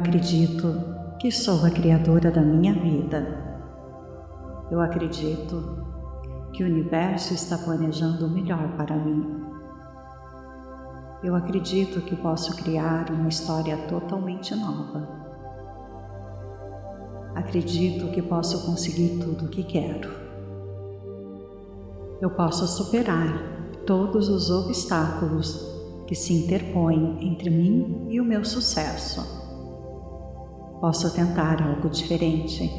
Acredito que sou a criadora da minha vida. Eu acredito que o universo está planejando o melhor para mim. Eu acredito que posso criar uma história totalmente nova. Acredito que posso conseguir tudo o que quero. Eu posso superar todos os obstáculos que se interpõem entre mim e o meu sucesso. Posso tentar algo diferente.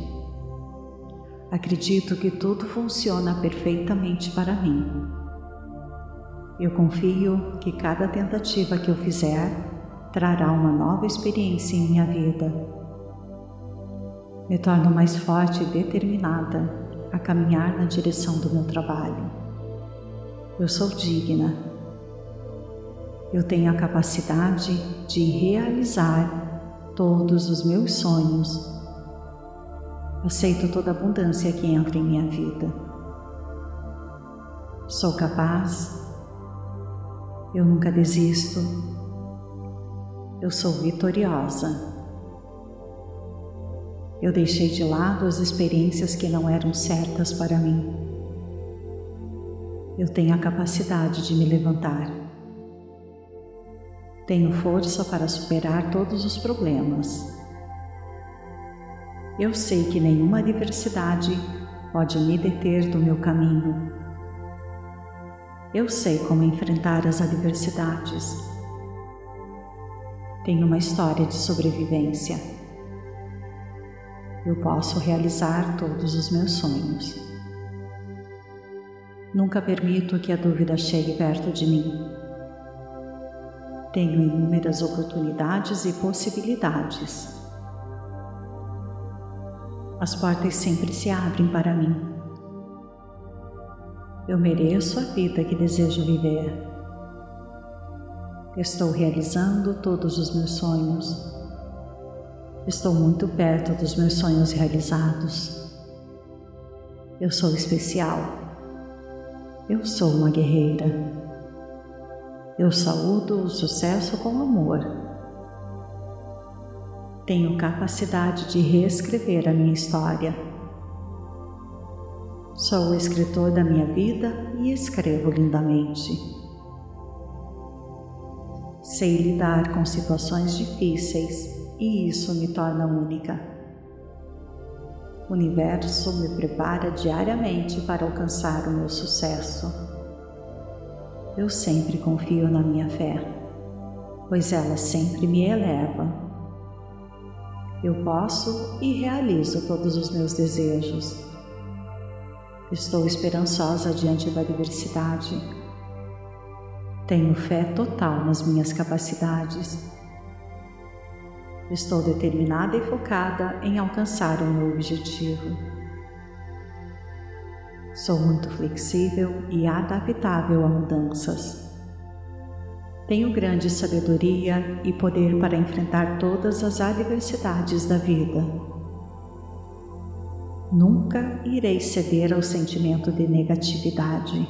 Acredito que tudo funciona perfeitamente para mim. Eu confio que cada tentativa que eu fizer trará uma nova experiência em minha vida. Me torno mais forte e determinada a caminhar na direção do meu trabalho. Eu sou digna. Eu tenho a capacidade de realizar todos os meus sonhos. Aceito toda a abundância que entra em minha vida. Sou capaz. Eu nunca desisto. Eu sou vitoriosa. Eu deixei de lado as experiências que não eram certas para mim. Eu tenho a capacidade de me levantar. Tenho força para superar todos os problemas. Eu sei que nenhuma adversidade pode me deter do meu caminho. Eu sei como enfrentar as adversidades. Tenho uma história de sobrevivência. Eu posso realizar todos os meus sonhos. Nunca permito que a dúvida chegue perto de mim. Tenho inúmeras oportunidades e possibilidades. As portas sempre se abrem para mim. Eu mereço a vida que desejo viver. Estou realizando todos os meus sonhos. Estou muito perto dos meus sonhos realizados. Eu sou especial. Eu sou uma guerreira. Eu saúdo o sucesso com amor. Tenho capacidade de reescrever a minha história. Sou o escritor da minha vida e escrevo lindamente. Sei lidar com situações difíceis e isso me torna única. O universo me prepara diariamente para alcançar o meu sucesso. Eu sempre confio na minha fé, pois ela sempre me eleva. Eu posso e realizo todos os meus desejos. Estou esperançosa diante da adversidade. Tenho fé total nas minhas capacidades. Estou determinada e focada em alcançar o meu objetivo. Sou muito flexível e adaptável a mudanças. Tenho grande sabedoria e poder para enfrentar todas as adversidades da vida. Nunca irei ceder ao sentimento de negatividade.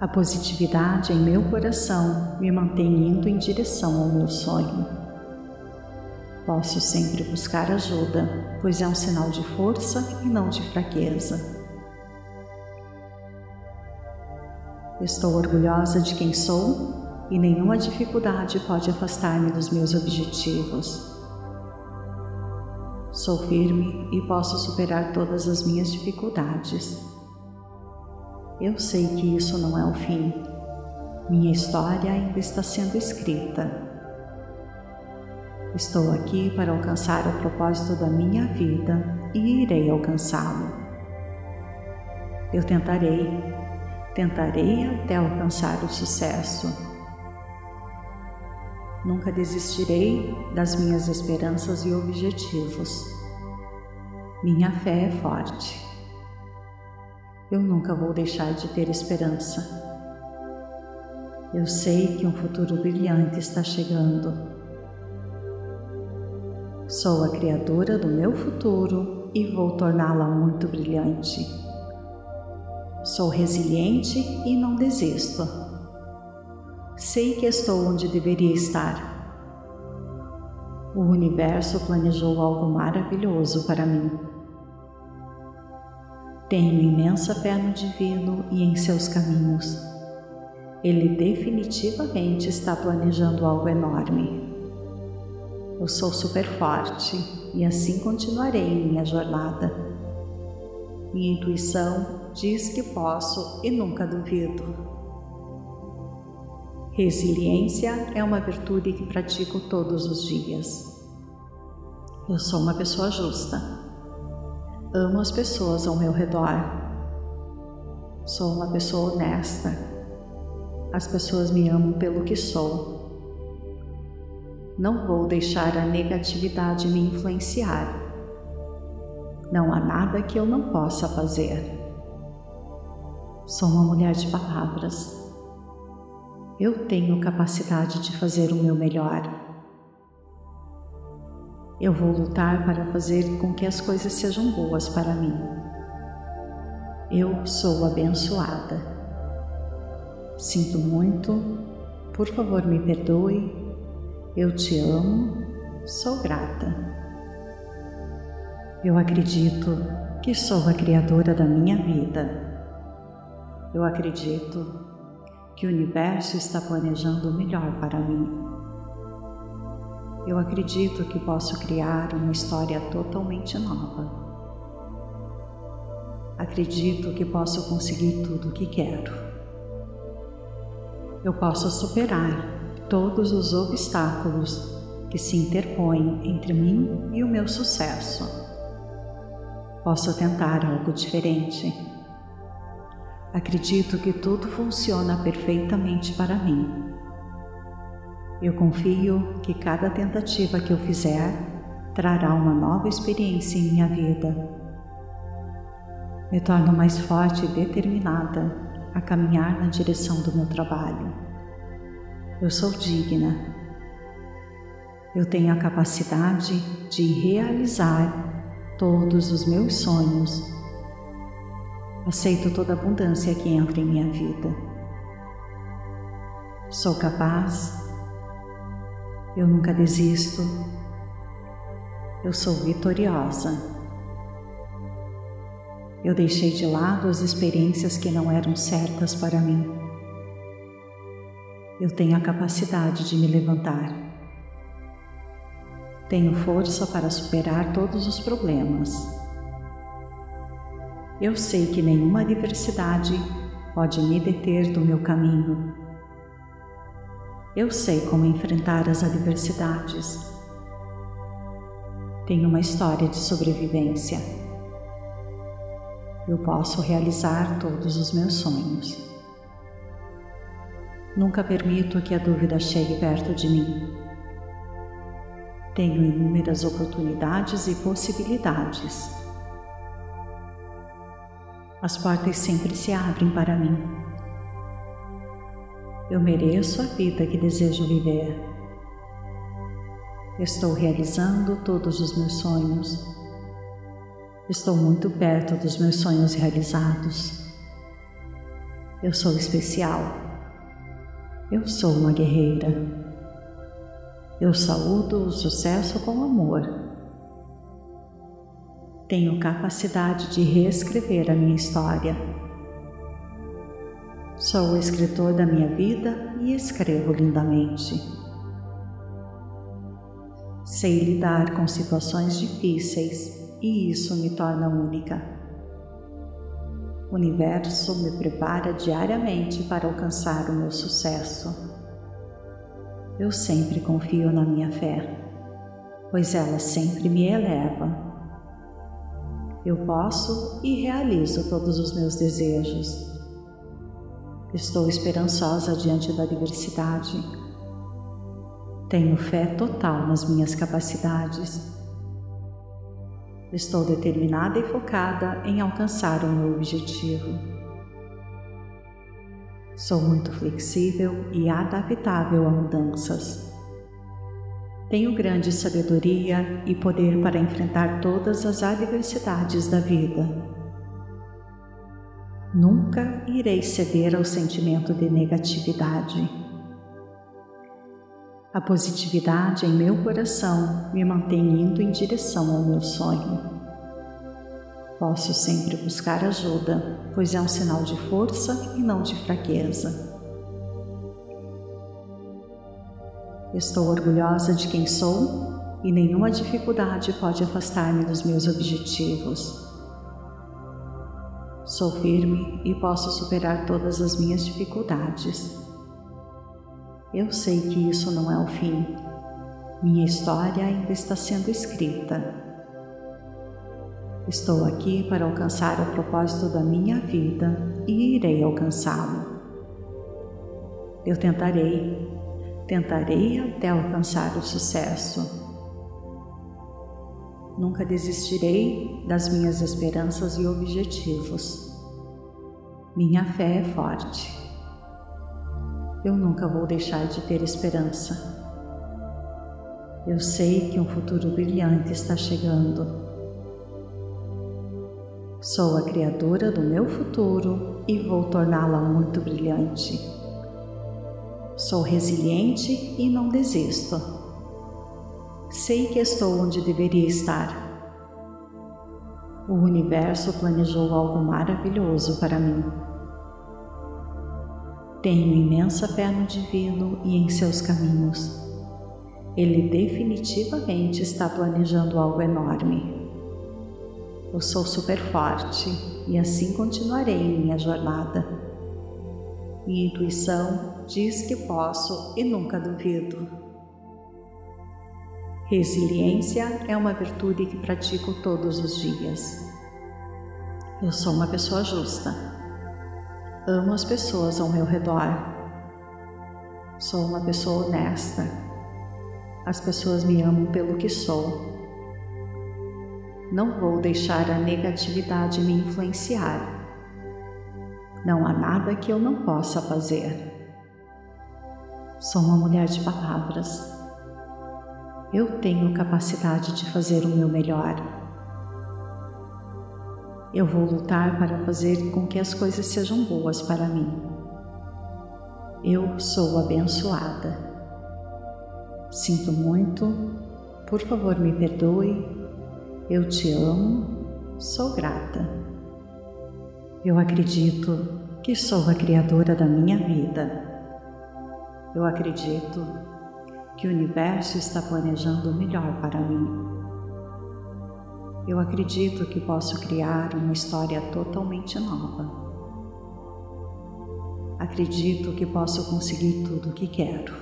A positividade em meu coração me mantém indo em direção ao meu sonho. Posso sempre buscar ajuda, pois é um sinal de força e não de fraqueza. Estou orgulhosa de quem sou e nenhuma dificuldade pode afastar-me dos meus objetivos. Sou firme e posso superar todas as minhas dificuldades. Eu sei que isso não é o fim. Minha história ainda está sendo escrita. Estou aqui para alcançar o propósito da minha vida e irei alcançá-lo. Eu tentarei, tentarei até alcançar o sucesso. Nunca desistirei das minhas esperanças e objetivos. Minha fé é forte. Eu nunca vou deixar de ter esperança. Eu sei que um futuro brilhante está chegando Sou a criadora do meu futuro e vou torná-la muito brilhante. Sou resiliente e não desisto. Sei que estou onde deveria estar. O universo planejou algo maravilhoso para mim. Tenho imensa fé no divino e em seus caminhos. Ele definitivamente está planejando algo enorme. Eu sou super forte e assim continuarei minha jornada. Minha intuição diz que posso e nunca duvido. Resiliência é uma virtude que pratico todos os dias. Eu sou uma pessoa justa Amo as pessoas ao meu redor. Sou uma pessoa honesta. As pessoas me amam pelo que sou. Não vou deixar a negatividade me influenciar. Não há nada que eu não possa fazer. Sou uma mulher de palavras. Eu tenho capacidade de fazer o meu melhor. Eu vou lutar para fazer com que as coisas sejam boas para mim. Eu sou abençoada. Sinto muito, por favor me perdoe. Eu te amo, sou grata. Eu acredito que sou a criadora da minha vida. Eu acredito que o universo está planejando o melhor para mim. Eu acredito que posso criar uma história totalmente nova. Acredito que posso conseguir tudo o que quero. Eu posso superar todos os obstáculos que se interpõem entre mim e o meu sucesso. Posso tentar algo diferente. Acredito que tudo funciona perfeitamente para mim eu confio que cada tentativa que eu fizer trará uma nova experiência em minha vida. Me torno mais forte e determinada a caminhar na direção do meu trabalho. Eu sou digna. Eu tenho a capacidade de realizar todos os meus sonhos. Aceito toda a abundância que entra em minha vida. Sou capaz eu nunca desisto. Eu sou vitoriosa. Eu deixei de lado as experiências que não eram certas para mim. Eu tenho a capacidade de me levantar. Tenho força para superar todos os problemas. Eu sei que nenhuma adversidade pode me deter do meu caminho. Eu sei como enfrentar as adversidades. Tenho uma história de sobrevivência. Eu posso realizar todos os meus sonhos. Nunca permito que a dúvida chegue perto de mim. Tenho inúmeras oportunidades e possibilidades. As portas sempre se abrem para mim. Eu mereço a vida que desejo viver. Estou realizando todos os meus sonhos. Estou muito perto dos meus sonhos realizados. Eu sou especial. Eu sou uma guerreira. Eu saúdo o sucesso com amor. Tenho capacidade de reescrever a minha história Sou o escritor da minha vida e escrevo lindamente. Sei lidar com situações difíceis e isso me torna única. O universo me prepara diariamente para alcançar o meu sucesso. Eu sempre confio na minha fé, pois ela sempre me eleva. Eu posso e realizo todos os meus desejos Estou esperançosa diante da adversidade. Tenho fé total nas minhas capacidades. Estou determinada e focada em alcançar o meu objetivo. Sou muito flexível e adaptável a mudanças. Tenho grande sabedoria e poder para enfrentar todas as adversidades da vida. Nunca irei ceder ao sentimento de negatividade. A positividade em meu coração me mantém indo em direção ao meu sonho. Posso sempre buscar ajuda, pois é um sinal de força e não de fraqueza. Estou orgulhosa de quem sou e nenhuma dificuldade pode afastar-me dos meus objetivos. Sou firme e posso superar todas as minhas dificuldades. Eu sei que isso não é o fim. Minha história ainda está sendo escrita. Estou aqui para alcançar o propósito da minha vida e irei alcançá-lo. Eu tentarei, tentarei até alcançar o sucesso. Nunca desistirei das minhas esperanças e objetivos. Minha fé é forte eu nunca vou deixar de ter esperança. Eu sei que um futuro brilhante está chegando. Sou a criadora do meu futuro e vou torná-la muito brilhante. Sou resiliente e não desisto. Sei que estou onde deveria estar. O universo planejou algo maravilhoso para mim. Tenho imensa fé no Divino e em seus caminhos. Ele definitivamente está planejando algo enorme. Eu sou super forte e assim continuarei minha jornada. Minha intuição diz que posso e nunca duvido. Resiliência é uma virtude que pratico todos os dias. Eu sou uma pessoa justa Amo as pessoas ao meu redor. Sou uma pessoa honesta. As pessoas me amam pelo que sou. Não vou deixar a negatividade me influenciar. Não há nada que eu não possa fazer. Sou uma mulher de palavras. Eu tenho capacidade de fazer o meu melhor. Eu vou lutar para fazer com que as coisas sejam boas para mim. Eu sou abençoada. Sinto muito, por favor me perdoe. Eu te amo, sou grata. Eu acredito que sou a criadora da minha vida. Eu acredito que o universo está planejando o melhor para mim. Eu acredito que posso criar uma história totalmente nova. Acredito que posso conseguir tudo o que quero.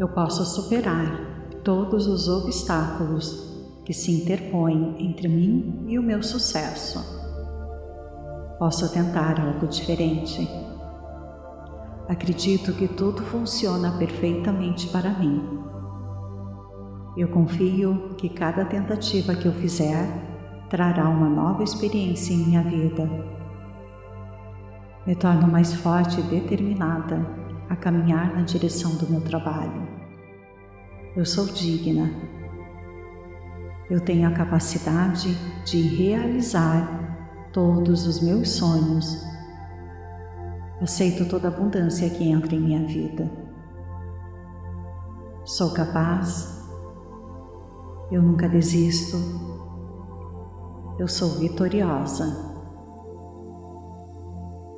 Eu posso superar todos os obstáculos que se interpõem entre mim e o meu sucesso. Posso tentar algo diferente. Acredito que tudo funciona perfeitamente para mim eu confio que cada tentativa que eu fizer trará uma nova experiência em minha vida. Me torno mais forte e determinada a caminhar na direção do meu trabalho. Eu sou digna. Eu tenho a capacidade de realizar todos os meus sonhos. Aceito toda a abundância que entra em minha vida. Sou capaz eu nunca desisto. Eu sou vitoriosa.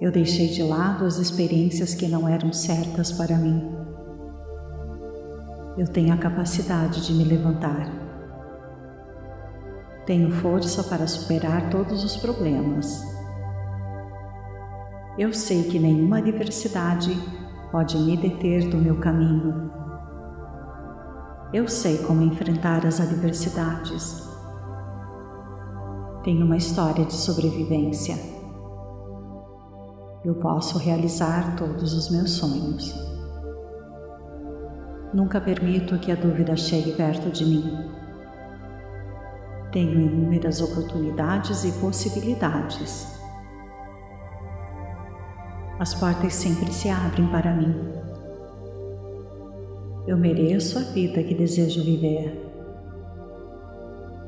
Eu deixei de lado as experiências que não eram certas para mim. Eu tenho a capacidade de me levantar. Tenho força para superar todos os problemas. Eu sei que nenhuma adversidade pode me deter do meu caminho. Eu sei como enfrentar as adversidades. Tenho uma história de sobrevivência. Eu posso realizar todos os meus sonhos. Nunca permito que a dúvida chegue perto de mim. Tenho inúmeras oportunidades e possibilidades. As portas sempre se abrem para mim. Eu mereço a vida que desejo viver.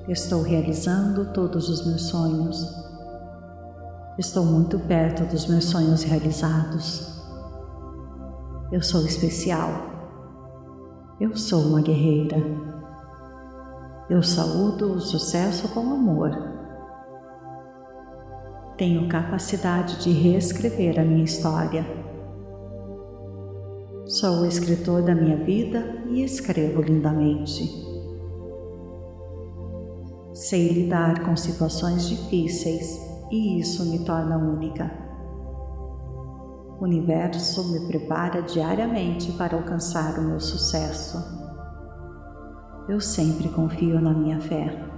Estou realizando todos os meus sonhos. Estou muito perto dos meus sonhos realizados. Eu sou especial. Eu sou uma guerreira. Eu saúdo o sucesso com amor. Tenho capacidade de reescrever a minha história. Sou o escritor da minha vida e escrevo lindamente. Sei lidar com situações difíceis e isso me torna única. O universo me prepara diariamente para alcançar o meu sucesso. Eu sempre confio na minha fé,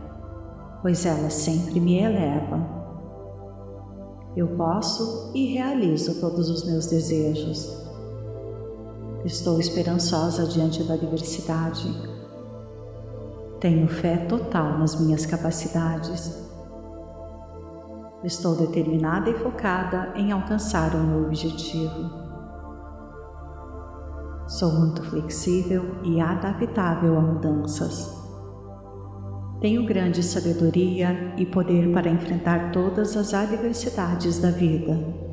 pois ela sempre me eleva. Eu posso e realizo todos os meus desejos. Estou esperançosa diante da adversidade. Tenho fé total nas minhas capacidades Estou determinada e focada em alcançar o meu objetivo. Sou muito flexível e adaptável a mudanças. Tenho grande sabedoria e poder para enfrentar todas as adversidades da vida.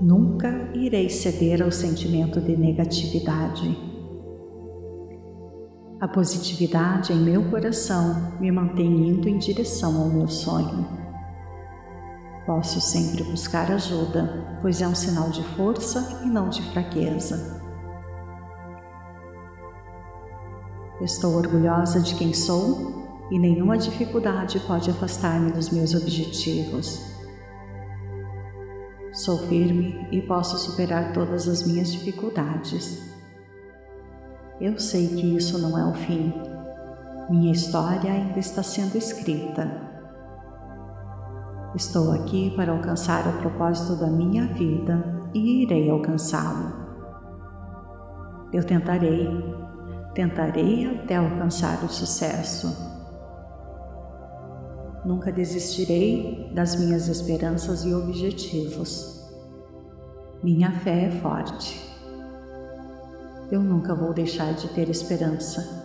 Nunca irei ceder ao sentimento de negatividade. A positividade em meu coração me mantém indo em direção ao meu sonho. Posso sempre buscar ajuda, pois é um sinal de força e não de fraqueza. Estou orgulhosa de quem sou e nenhuma dificuldade pode afastar-me dos meus objetivos. Sou firme e posso superar todas as minhas dificuldades. Eu sei que isso não é o fim. Minha história ainda está sendo escrita. Estou aqui para alcançar o propósito da minha vida e irei alcançá-lo. Eu tentarei, tentarei até alcançar o sucesso. Nunca desistirei das minhas esperanças e objetivos. Minha fé é forte eu nunca vou deixar de ter esperança.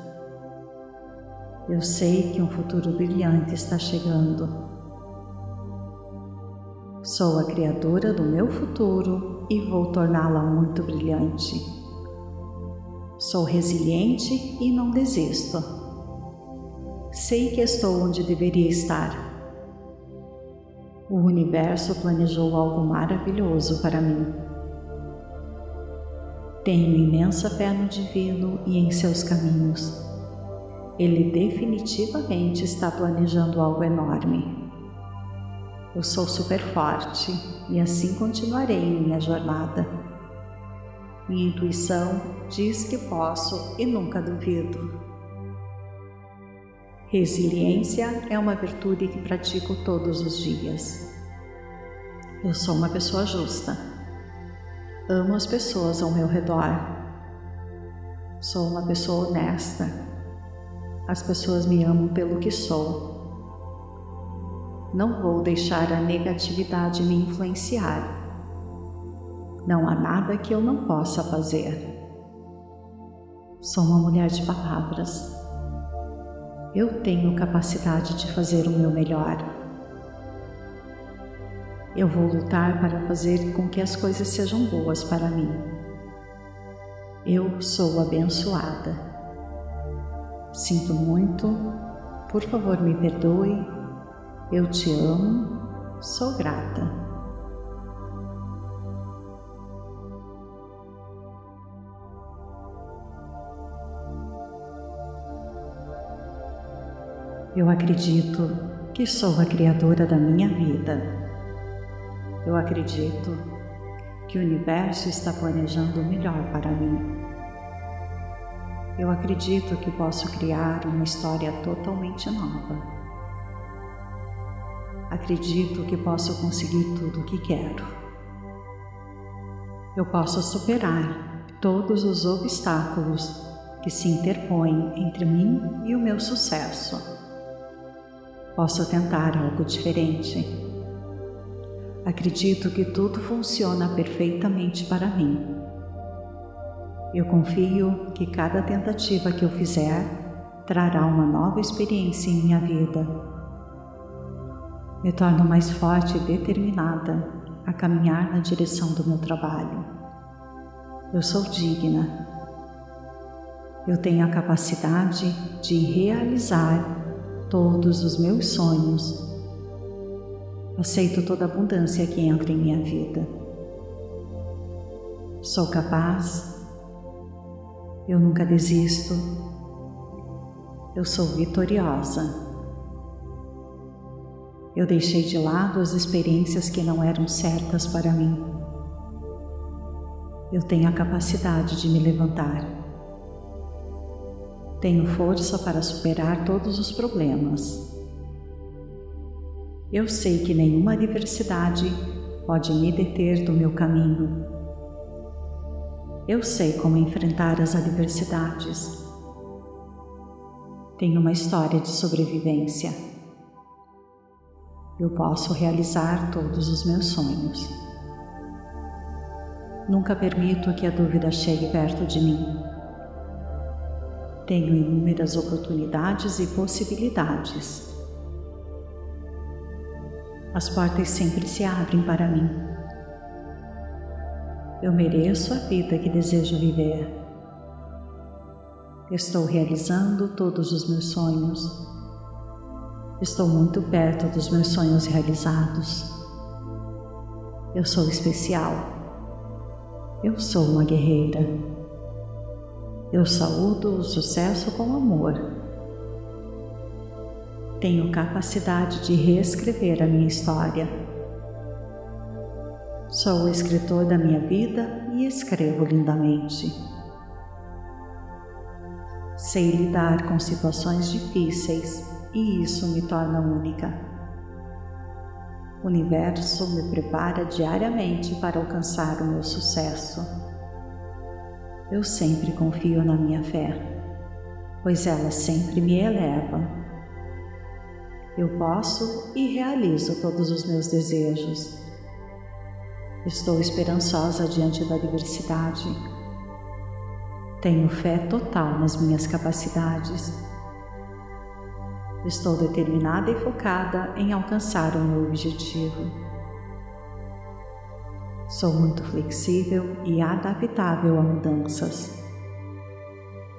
Eu sei que um futuro brilhante está chegando. Sou a criadora do meu futuro e vou torná-la muito brilhante. Sou resiliente e não desisto. Sei que estou onde deveria estar. O universo planejou algo maravilhoso para mim. Tenho imensa fé no Divino e em seus caminhos. Ele definitivamente está planejando algo enorme. Eu sou super forte e assim continuarei em minha jornada. Minha intuição diz que posso e nunca duvido. Resiliência é uma virtude que pratico todos os dias. Eu sou uma pessoa justa Amo as pessoas ao meu redor. Sou uma pessoa honesta. As pessoas me amam pelo que sou. Não vou deixar a negatividade me influenciar. Não há nada que eu não possa fazer. Sou uma mulher de palavras. Eu tenho capacidade de fazer o meu melhor. Eu vou lutar para fazer com que as coisas sejam boas para mim. Eu sou abençoada. Sinto muito, por favor me perdoe. Eu te amo, sou grata. Eu acredito que sou a criadora da minha vida. Eu acredito que o universo está planejando o melhor para mim. Eu acredito que posso criar uma história totalmente nova. Acredito que posso conseguir tudo o que quero. Eu posso superar todos os obstáculos que se interpõem entre mim e o meu sucesso. Posso tentar algo diferente Acredito que tudo funciona perfeitamente para mim. Eu confio que cada tentativa que eu fizer trará uma nova experiência em minha vida. Me torno mais forte e determinada a caminhar na direção do meu trabalho. Eu sou digna. Eu tenho a capacidade de realizar todos os meus sonhos. Aceito toda abundância que entra em minha vida. Sou capaz. Eu nunca desisto. Eu sou vitoriosa. Eu deixei de lado as experiências que não eram certas para mim. Eu tenho a capacidade de me levantar. Tenho força para superar todos os problemas. Eu sei que nenhuma adversidade pode me deter do meu caminho. Eu sei como enfrentar as adversidades. Tenho uma história de sobrevivência. Eu posso realizar todos os meus sonhos. Nunca permito que a dúvida chegue perto de mim. Tenho inúmeras oportunidades e possibilidades. As portas sempre se abrem para mim. Eu mereço a vida que desejo viver. Estou realizando todos os meus sonhos. Estou muito perto dos meus sonhos realizados. Eu sou especial. Eu sou uma guerreira. Eu saúdo o sucesso com amor. Tenho capacidade de reescrever a minha história. Sou o escritor da minha vida e escrevo lindamente. Sei lidar com situações difíceis e isso me torna única. O universo me prepara diariamente para alcançar o meu sucesso. Eu sempre confio na minha fé, pois ela sempre me eleva. Eu posso e realizo todos os meus desejos. Estou esperançosa diante da adversidade. Tenho fé total nas minhas capacidades. Estou determinada e focada em alcançar o meu objetivo. Sou muito flexível e adaptável a mudanças.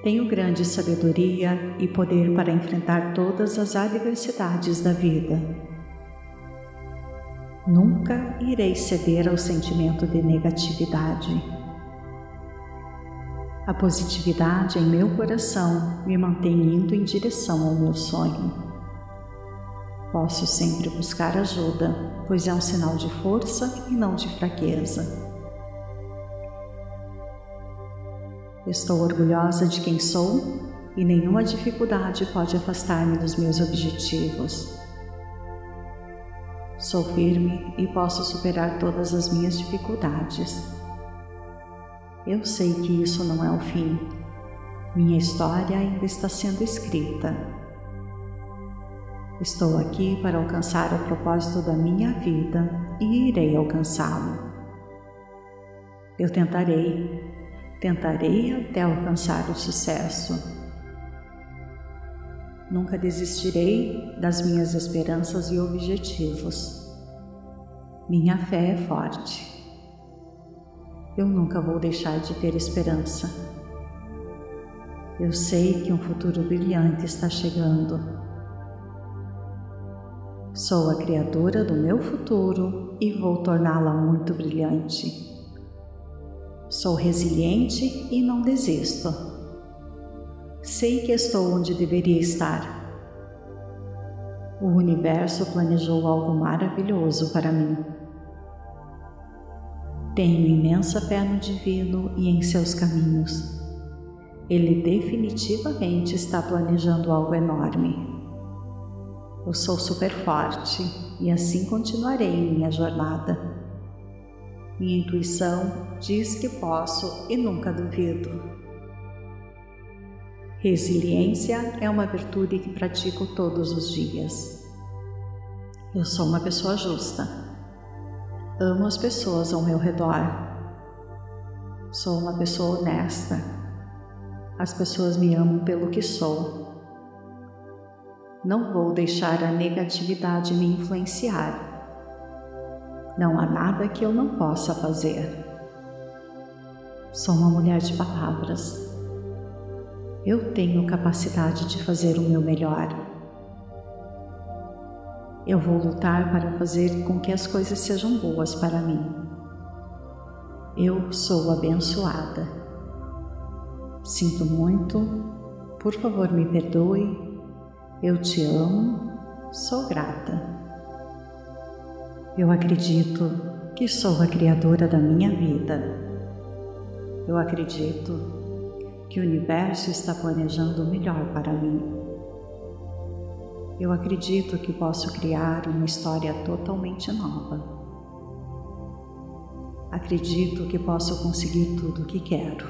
Tenho grande sabedoria e poder para enfrentar todas as adversidades da vida. Nunca irei ceder ao sentimento de negatividade. A positividade em meu coração me mantém indo em direção ao meu sonho. Posso sempre buscar ajuda, pois é um sinal de força e não de fraqueza. Estou orgulhosa de quem sou e nenhuma dificuldade pode afastar-me dos meus objetivos. Sou firme e posso superar todas as minhas dificuldades. Eu sei que isso não é o fim. Minha história ainda está sendo escrita Estou aqui para alcançar o propósito da minha vida e irei alcançá-lo. Eu tentarei, tentarei até alcançar o sucesso. Nunca desistirei das minhas esperanças e objetivos. Minha fé é forte. Eu nunca vou deixar de ter esperança. Eu sei que um futuro brilhante está chegando Sou a criadora do meu futuro e vou torná-la muito brilhante. Sou resiliente e não desisto. Sei que estou onde deveria estar. O universo planejou algo maravilhoso para mim. Tenho imensa fé no divino e em seus caminhos. Ele definitivamente está planejando algo enorme. Eu sou super forte e assim continuarei minha jornada. Minha intuição diz que posso e nunca duvido. Resiliência é uma virtude que pratico todos os dias. Eu sou uma pessoa justa. Amo as pessoas ao meu redor. Sou uma pessoa honesta. As pessoas me amam pelo que sou não vou deixar a negatividade me influenciar. Não há nada que eu não possa fazer. Sou uma mulher de palavras. Eu tenho capacidade de fazer o meu melhor. Eu vou lutar para fazer com que as coisas sejam boas para mim. Eu sou abençoada. Sinto muito, por favor me perdoe. Eu te amo, sou grata. Eu acredito que sou a criadora da minha vida. Eu acredito que o universo está planejando o melhor para mim. Eu acredito que posso criar uma história totalmente nova. Acredito que posso conseguir tudo o que quero.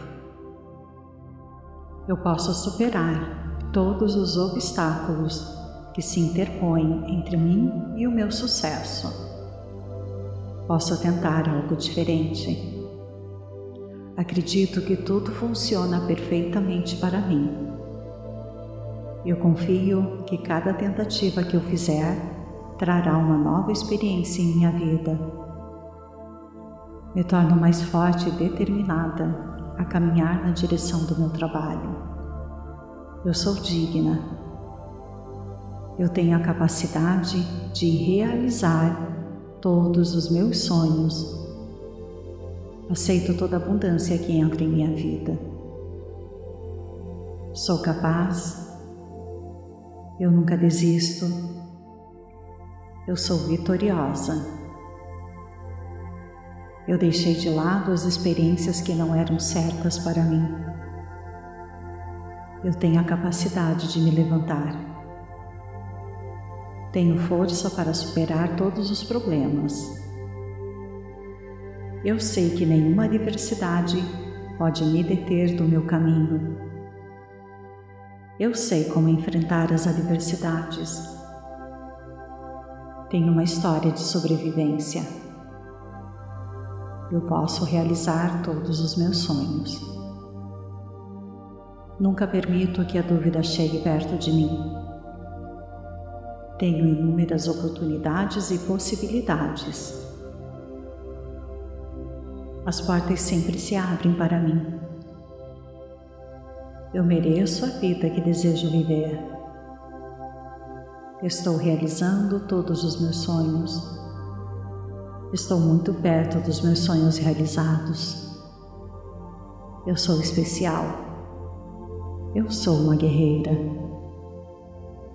Eu posso superar todos os obstáculos que se interpõem entre mim e o meu sucesso. Posso tentar algo diferente Acredito que tudo funciona perfeitamente para mim. Eu confio que cada tentativa que eu fizer trará uma nova experiência em minha vida. Me torno mais forte e determinada a caminhar na direção do meu trabalho. Eu sou digna. Eu tenho a capacidade de realizar todos os meus sonhos Aceito toda abundância que entra em minha vida. Sou capaz. Eu nunca desisto. Eu sou vitoriosa. Eu deixei de lado as experiências que não eram certas para mim. Eu tenho a capacidade de me levantar. Tenho força para superar todos os problemas. Eu sei que nenhuma adversidade pode me deter do meu caminho. Eu sei como enfrentar as adversidades. Tenho uma história de sobrevivência. Eu posso realizar todos os meus sonhos. Nunca permito que a dúvida chegue perto de mim. Tenho inúmeras oportunidades e possibilidades as portas sempre se abrem para mim. Eu mereço a vida que desejo viver. Estou realizando todos os meus sonhos. Estou muito perto dos meus sonhos realizados. Eu sou especial. Eu sou uma guerreira.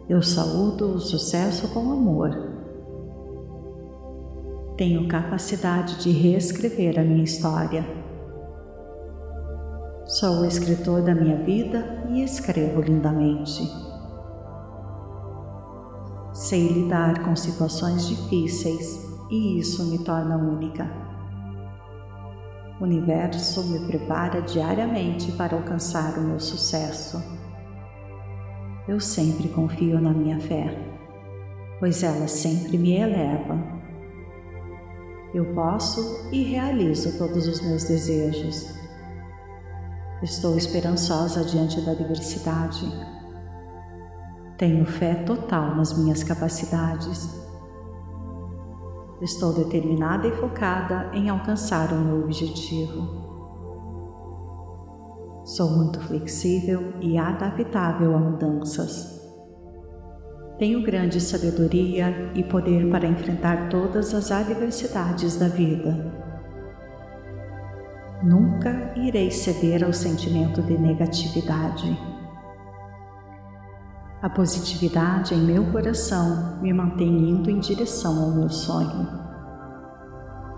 Eu saúdo o sucesso com amor tenho capacidade de reescrever a minha história. Sou o escritor da minha vida e escrevo lindamente. Sei lidar com situações difíceis e isso me torna única. O universo me prepara diariamente para alcançar o meu sucesso. Eu sempre confio na minha fé, pois ela sempre me eleva eu posso e realizo todos os meus desejos. Estou esperançosa diante da adversidade. Tenho fé total nas minhas capacidades. Estou determinada e focada em alcançar o meu objetivo. Sou muito flexível e adaptável a mudanças. Tenho grande sabedoria e poder para enfrentar todas as adversidades da vida. Nunca irei ceder ao sentimento de negatividade. A positividade em meu coração me mantém indo em direção ao meu sonho.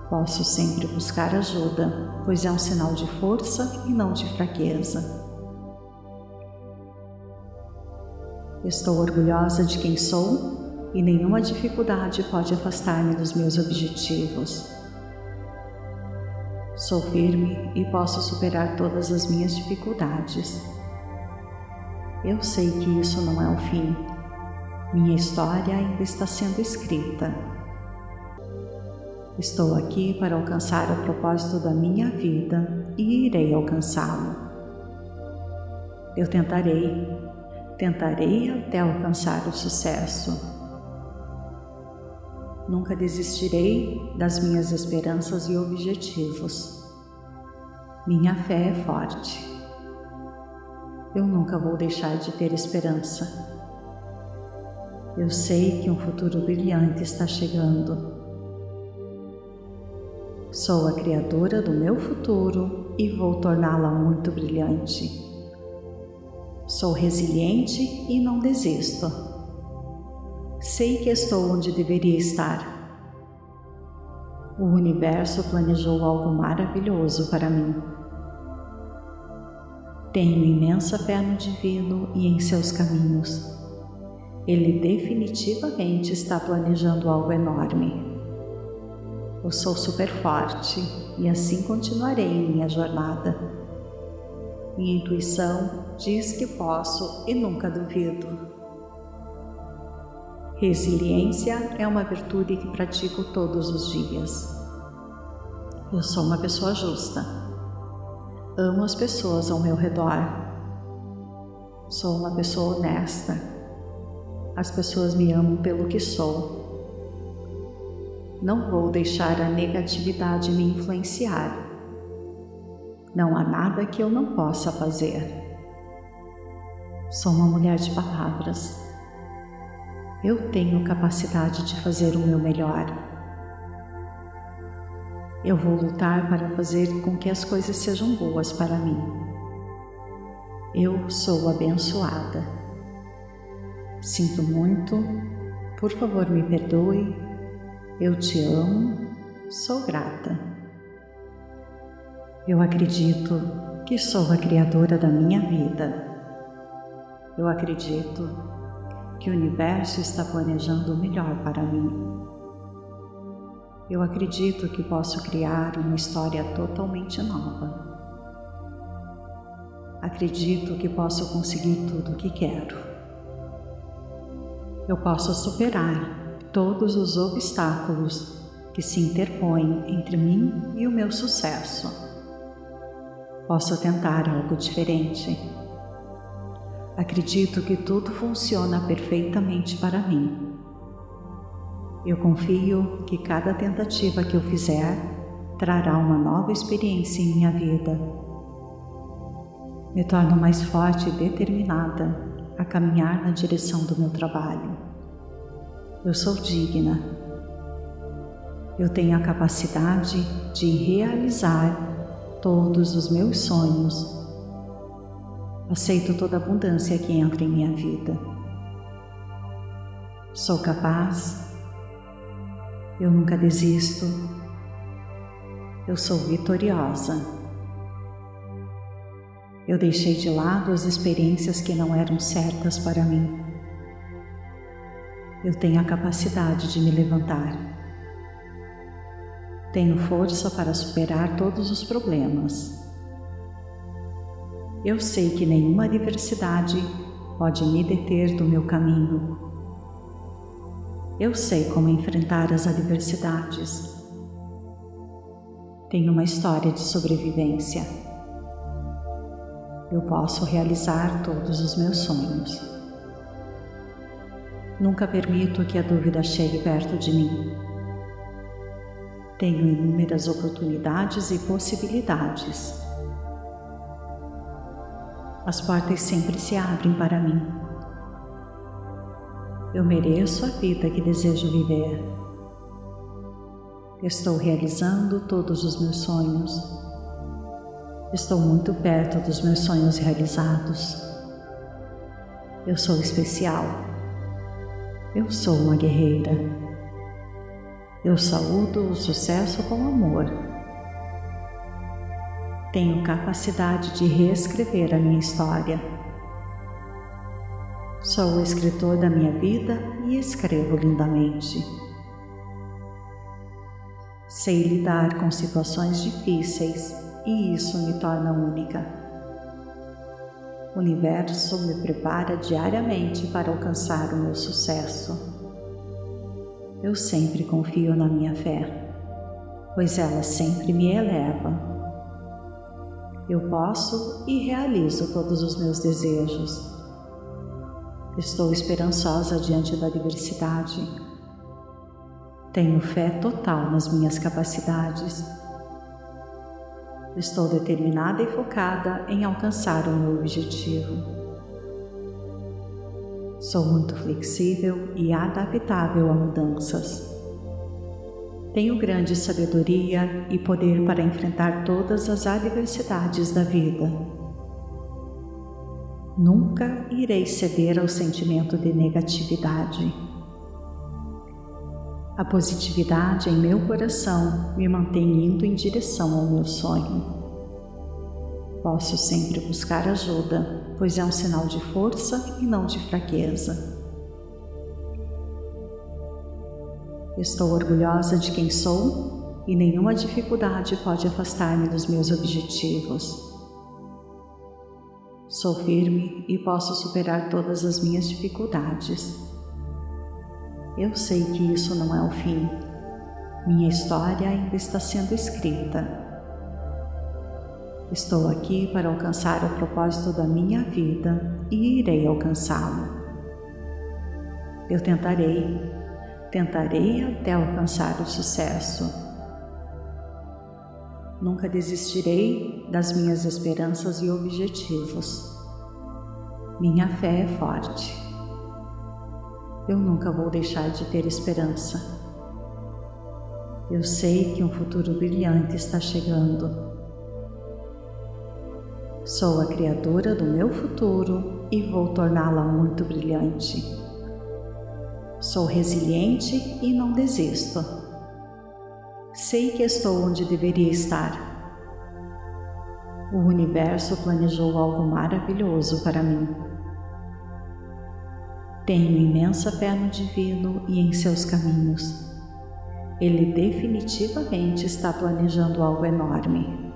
Posso sempre buscar ajuda, pois é um sinal de força e não de fraqueza. Estou orgulhosa de quem sou e nenhuma dificuldade pode afastar-me dos meus objetivos. Sou firme e posso superar todas as minhas dificuldades. Eu sei que isso não é o fim. Minha história ainda está sendo escrita. Estou aqui para alcançar o propósito da minha vida e irei alcançá-lo. Eu tentarei, Tentarei até alcançar o sucesso. Nunca desistirei das minhas esperanças e objetivos. Minha fé é forte. Eu nunca vou deixar de ter esperança. Eu sei que um futuro brilhante está chegando. Sou a criadora do meu futuro e vou torná-la muito brilhante. Sou resiliente e não desisto. Sei que estou onde deveria estar. O universo planejou algo maravilhoso para mim. Tenho imensa fé no divino e em seus caminhos. Ele definitivamente está planejando algo enorme. Eu sou super forte e assim continuarei minha jornada. Minha intuição diz que posso e nunca duvido. Resiliência é uma virtude que pratico todos os dias. Eu sou uma pessoa justa. Amo as pessoas ao meu redor. Sou uma pessoa honesta. As pessoas me amam pelo que sou. Não vou deixar a negatividade me influenciar. Não há nada que eu não possa fazer. Sou uma mulher de palavras. Eu tenho capacidade de fazer o meu melhor. Eu vou lutar para fazer com que as coisas sejam boas para mim. Eu sou abençoada. Sinto muito, por favor me perdoe. Eu te amo, sou grata. Eu acredito que sou a criadora da minha vida. Eu acredito que o universo está planejando o melhor para mim. Eu acredito que posso criar uma história totalmente nova. Acredito que posso conseguir tudo o que quero. Eu posso superar todos os obstáculos que se interpõem entre mim e o meu sucesso. Posso tentar algo diferente Acredito que tudo funciona perfeitamente para mim. Eu confio que cada tentativa que eu fizer trará uma nova experiência em minha vida. Me torno mais forte e determinada a caminhar na direção do meu trabalho. Eu sou digna. Eu tenho a capacidade de realizar todos os meus sonhos Aceito toda abundância que entra em minha vida. Sou capaz. Eu nunca desisto. Eu sou vitoriosa. Eu deixei de lado as experiências que não eram certas para mim. Eu tenho a capacidade de me levantar. Tenho força para superar todos os problemas. Eu sei que nenhuma adversidade pode me deter do meu caminho. Eu sei como enfrentar as adversidades. Tenho uma história de sobrevivência. Eu posso realizar todos os meus sonhos. Nunca permito que a dúvida chegue perto de mim. Tenho inúmeras oportunidades e possibilidades as portas sempre se abrem para mim. Eu mereço a vida que desejo viver. Estou realizando todos os meus sonhos. Estou muito perto dos meus sonhos realizados. Eu sou especial. Eu sou uma guerreira. Eu saúdo o sucesso com amor tenho capacidade de reescrever a minha história. Sou o escritor da minha vida e escrevo lindamente. Sei lidar com situações difíceis e isso me torna única. O universo me prepara diariamente para alcançar o meu sucesso. Eu sempre confio na minha fé, pois ela sempre me eleva eu posso e realizo todos os meus desejos. Estou esperançosa diante da adversidade. Tenho fé total nas minhas capacidades. Estou determinada e focada em alcançar o meu objetivo. Sou muito flexível e adaptável a mudanças. Tenho grande sabedoria e poder para enfrentar todas as adversidades da vida. Nunca irei ceder ao sentimento de negatividade. A positividade em meu coração me mantém indo em direção ao meu sonho. Posso sempre buscar ajuda, pois é um sinal de força e não de fraqueza. Estou orgulhosa de quem sou e nenhuma dificuldade pode afastar-me dos meus objetivos. Sou firme e posso superar todas as minhas dificuldades. Eu sei que isso não é o fim. Minha história ainda está sendo escrita. Estou aqui para alcançar o propósito da minha vida e irei alcançá-lo. Eu tentarei, tentarei até alcançar o sucesso. Nunca desistirei das minhas esperanças e objetivos. Minha fé é forte eu nunca vou deixar de ter esperança. Eu sei que um futuro brilhante está chegando. Sou a criadora do meu futuro e vou torná-la muito brilhante. Sou resiliente e não desisto. Sei que estou onde deveria estar. O universo planejou algo maravilhoso para mim. Tenho imensa fé no divino e em seus caminhos. Ele definitivamente está planejando algo enorme.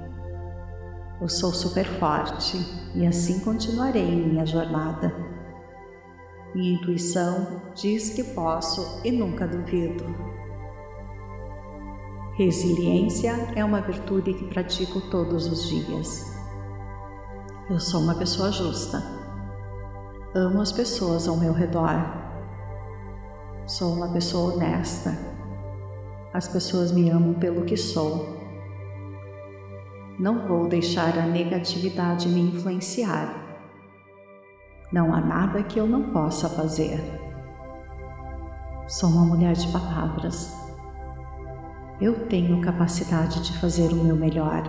Eu sou super forte e assim continuarei minha jornada. Minha intuição diz que posso e nunca duvido. Resiliência é uma virtude que pratico todos os dias. Eu sou uma pessoa justa Amo as pessoas ao meu redor. Sou uma pessoa honesta. As pessoas me amam pelo que sou. Não vou deixar a negatividade me influenciar. Não há nada que eu não possa fazer. Sou uma mulher de palavras. Eu tenho capacidade de fazer o meu melhor.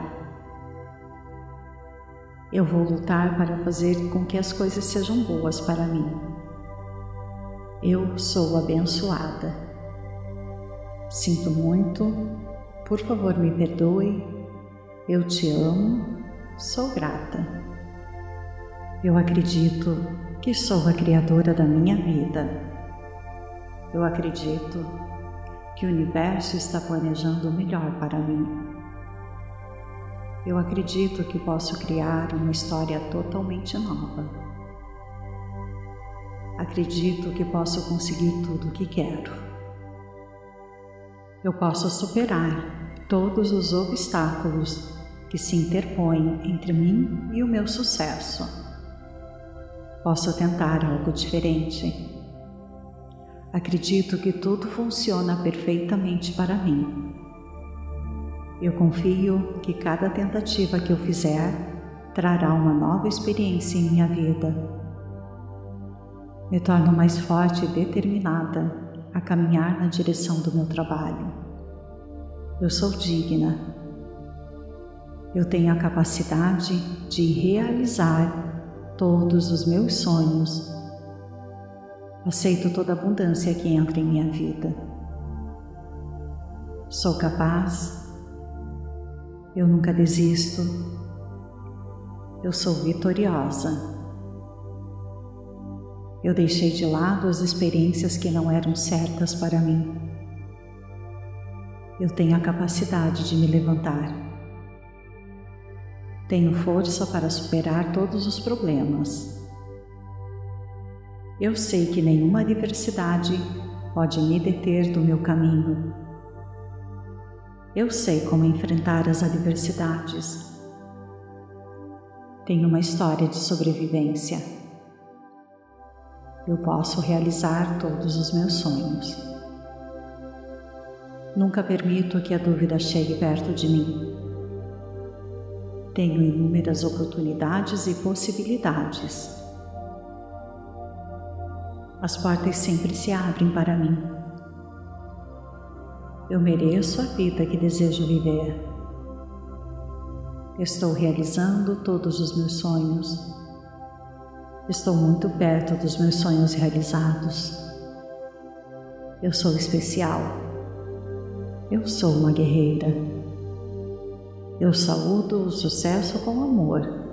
Eu vou lutar para fazer com que as coisas sejam boas para mim. Eu sou abençoada. Sinto muito, por favor me perdoe. Eu te amo, sou grata. Eu acredito que sou a criadora da minha vida. Eu acredito que o universo está planejando o melhor para mim. Eu acredito que posso criar uma história totalmente nova. Acredito que posso conseguir tudo o que quero. Eu posso superar todos os obstáculos que se interpõem entre mim e o meu sucesso. Posso tentar algo diferente. Acredito que tudo funciona perfeitamente para mim eu confio que cada tentativa que eu fizer trará uma nova experiência em minha vida. Me torno mais forte e determinada a caminhar na direção do meu trabalho. Eu sou digna. Eu tenho a capacidade de realizar todos os meus sonhos. Aceito toda a abundância que entra em minha vida. Sou capaz eu nunca desisto. Eu sou vitoriosa. Eu deixei de lado as experiências que não eram certas para mim. Eu tenho a capacidade de me levantar. Tenho força para superar todos os problemas. Eu sei que nenhuma adversidade pode me deter do meu caminho. Eu sei como enfrentar as adversidades. Tenho uma história de sobrevivência. Eu posso realizar todos os meus sonhos. Nunca permito que a dúvida chegue perto de mim. Tenho inúmeras oportunidades e possibilidades. As portas sempre se abrem para mim. Eu mereço a vida que desejo viver. Estou realizando todos os meus sonhos. Estou muito perto dos meus sonhos realizados. Eu sou especial. Eu sou uma guerreira. Eu saúdo o sucesso com amor.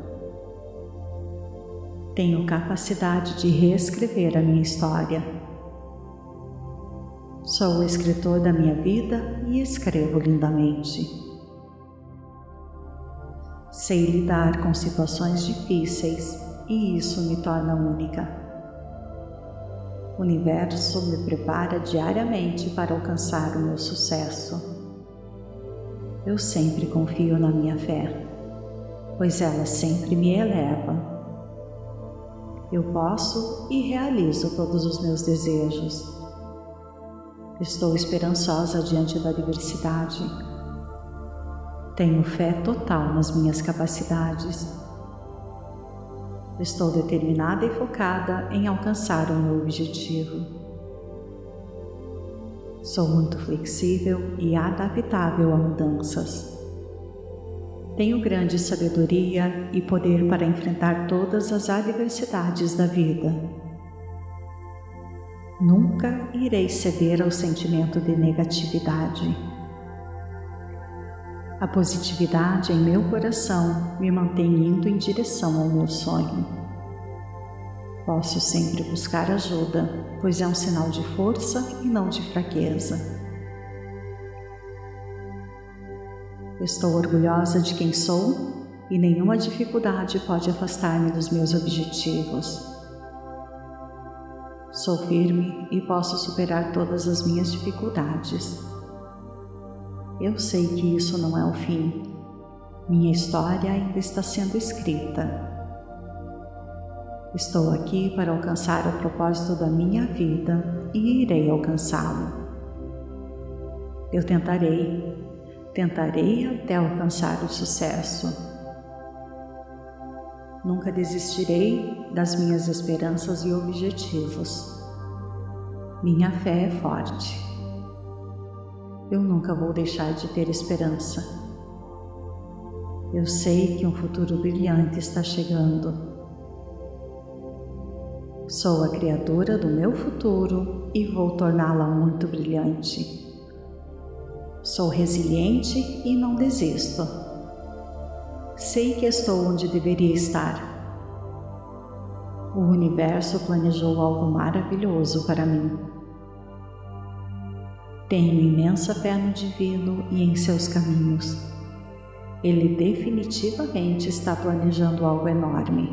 Tenho capacidade de reescrever a minha história. Sou o escritor da minha vida e escrevo lindamente. Sei lidar com situações difíceis e isso me torna única. O universo me prepara diariamente para alcançar o meu sucesso. Eu sempre confio na minha fé, pois ela sempre me eleva. Eu posso e realizo todos os meus desejos. Estou esperançosa diante da adversidade. Tenho fé total nas minhas capacidades. Estou determinada e focada em alcançar o meu objetivo. Sou muito flexível e adaptável a mudanças. Tenho grande sabedoria e poder para enfrentar todas as adversidades da vida. Nunca irei ceder ao sentimento de negatividade. A positividade em meu coração me mantém indo em direção ao meu sonho. Posso sempre buscar ajuda, pois é um sinal de força e não de fraqueza. Estou orgulhosa de quem sou e nenhuma dificuldade pode afastar-me dos meus objetivos. Sou firme e posso superar todas as minhas dificuldades. Eu sei que isso não é o fim. Minha história ainda está sendo escrita Estou aqui para alcançar o propósito da minha vida e irei alcançá-lo. Eu tentarei, tentarei até alcançar o sucesso. Nunca desistirei das minhas esperanças e objetivos. Minha fé é forte. Eu nunca vou deixar de ter esperança. Eu sei que um futuro brilhante está chegando Sou a criadora do meu futuro e vou torná-la muito brilhante. Sou resiliente e não desisto. Sei que estou onde deveria estar. O universo planejou algo maravilhoso para mim. Tenho imensa fé no divino e em seus caminhos. Ele definitivamente está planejando algo enorme.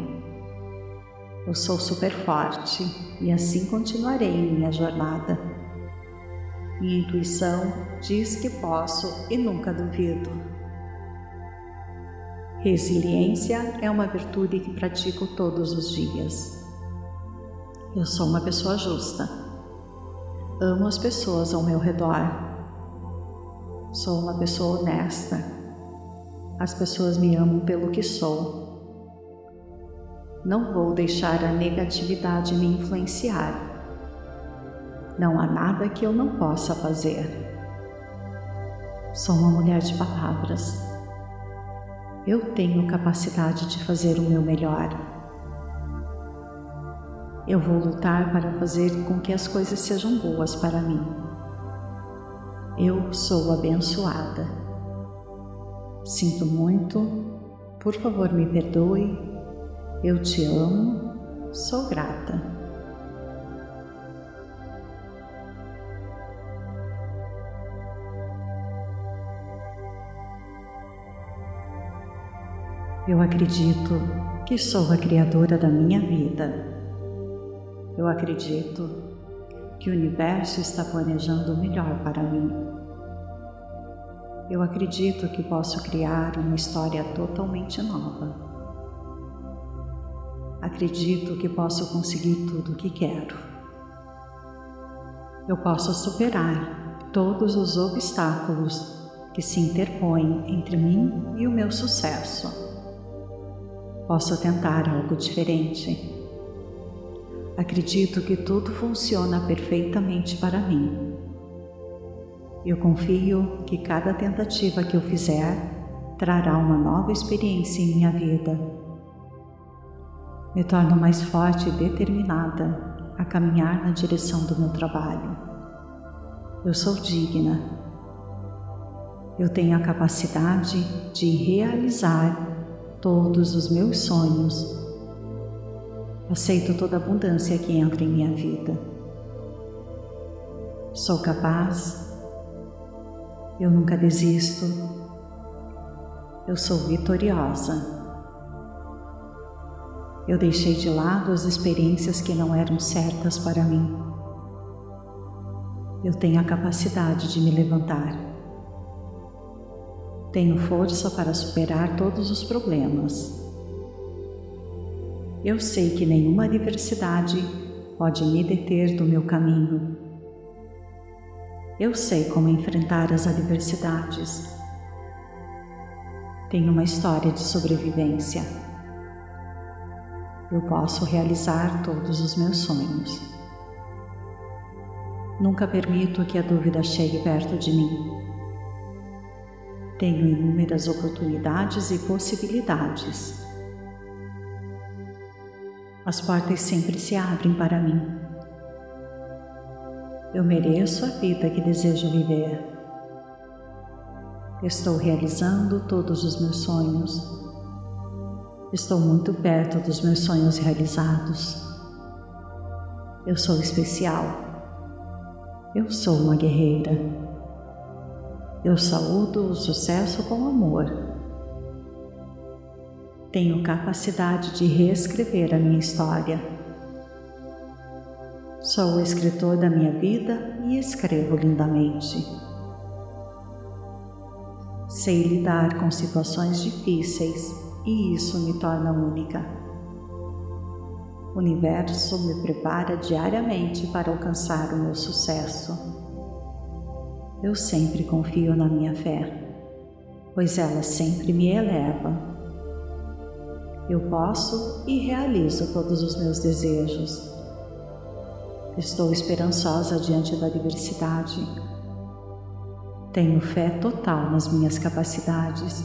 Eu sou super forte e assim continuarei minha jornada. Minha intuição diz que posso e nunca duvido. Resiliência é uma virtude que pratico todos os dias. Eu sou uma pessoa justa. Amo as pessoas ao meu redor. Sou uma pessoa honesta. As pessoas me amam pelo que sou não vou deixar a negatividade me influenciar. Não há nada que eu não possa fazer. Sou uma mulher de palavras. Eu tenho capacidade de fazer o meu melhor. Eu vou lutar para fazer com que as coisas sejam boas para mim. Eu sou abençoada. Sinto muito, por favor me perdoe eu te amo, sou grata. Eu acredito que sou a criadora da minha vida. Eu acredito que o universo está planejando o melhor para mim. Eu acredito que posso criar uma história totalmente nova. Acredito que posso conseguir tudo o que quero. Eu posso superar todos os obstáculos que se interpõem entre mim e o meu sucesso. Posso tentar algo diferente. Acredito que tudo funciona perfeitamente para mim. Eu confio que cada tentativa que eu fizer trará uma nova experiência em minha vida. Me torno mais forte e determinada a caminhar na direção do meu trabalho. Eu sou digna. Eu tenho a capacidade de realizar todos os meus sonhos Aceito toda a abundância que entra em minha vida. Sou capaz. Eu nunca desisto. Eu sou vitoriosa. Eu deixei de lado as experiências que não eram certas para mim. Eu tenho a capacidade de me levantar. Tenho força para superar todos os problemas. Eu sei que nenhuma adversidade pode me deter do meu caminho. Eu sei como enfrentar as adversidades. Tenho uma história de sobrevivência. Eu posso realizar todos os meus sonhos. Nunca permito que a dúvida chegue perto de mim. Tenho inúmeras oportunidades e possibilidades as portas sempre se abrem para mim. Eu mereço a vida que desejo viver. Estou realizando todos os meus sonhos. Estou muito perto dos meus sonhos realizados. Eu sou especial. Eu sou uma guerreira. Eu saúdo o sucesso com amor tenho capacidade de reescrever a minha história. Sou o escritor da minha vida e escrevo lindamente. Sei lidar com situações difíceis e isso me torna única. O universo me prepara diariamente para alcançar o meu sucesso. Eu sempre confio na minha fé, pois ela sempre me eleva eu posso e realizo todos os meus desejos. Estou esperançosa diante da adversidade. Tenho fé total nas minhas capacidades.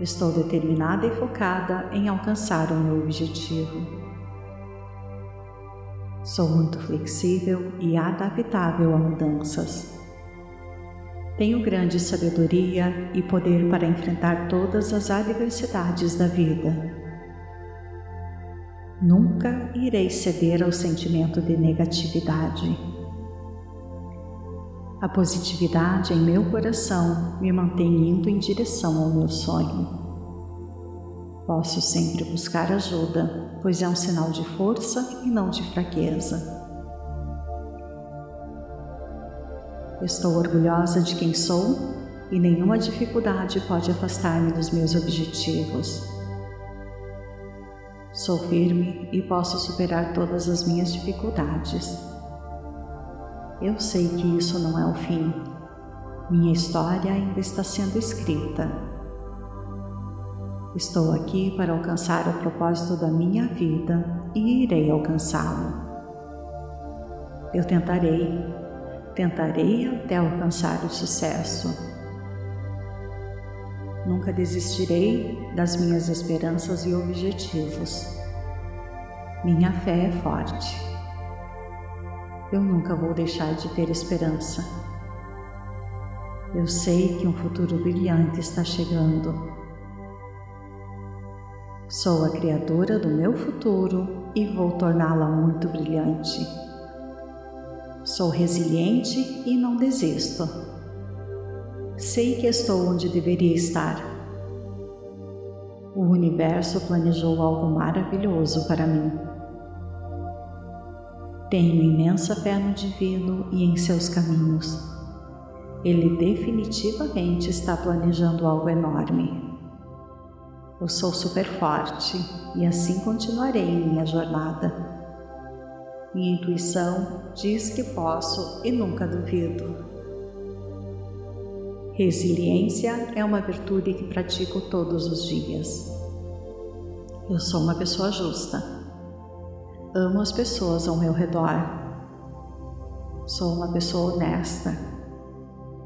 Estou determinada e focada em alcançar o meu objetivo. Sou muito flexível e adaptável a mudanças. Tenho grande sabedoria e poder para enfrentar todas as adversidades da vida. Nunca irei ceder ao sentimento de negatividade. A positividade em meu coração me mantém indo em direção ao meu sonho. Posso sempre buscar ajuda, pois é um sinal de força e não de fraqueza. Estou orgulhosa de quem sou e nenhuma dificuldade pode afastar-me dos meus objetivos. Sou firme e posso superar todas as minhas dificuldades. Eu sei que isso não é o fim. Minha história ainda está sendo escrita. Estou aqui para alcançar o propósito da minha vida e irei alcançá-lo. Eu tentarei Tentarei até alcançar o sucesso. Nunca desistirei das minhas esperanças e objetivos. Minha fé é forte. Eu nunca vou deixar de ter esperança. Eu sei que um futuro brilhante está chegando. Sou a criadora do meu futuro e vou torná-la muito brilhante. Sou resiliente e não desisto. Sei que estou onde deveria estar. O universo planejou algo maravilhoso para mim. Tenho imensa fé no divino e em seus caminhos. Ele definitivamente está planejando algo enorme. Eu sou super forte e assim continuarei minha jornada. Minha intuição diz que posso e nunca duvido. Resiliência é uma virtude que pratico todos os dias. Eu sou uma pessoa justa. Amo as pessoas ao meu redor. Sou uma pessoa honesta.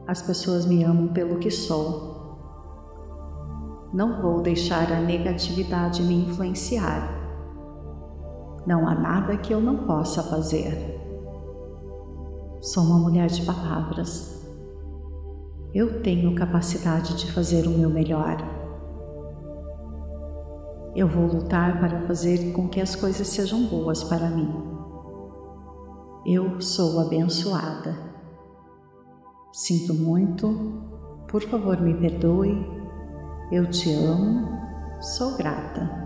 As pessoas me amam pelo que sou. Não vou deixar a negatividade me influenciar. Não há nada que eu não possa fazer. Sou uma mulher de palavras. Eu tenho capacidade de fazer o meu melhor. Eu vou lutar para fazer com que as coisas sejam boas para mim. Eu sou abençoada. Sinto muito, por favor me perdoe. Eu te amo, sou grata.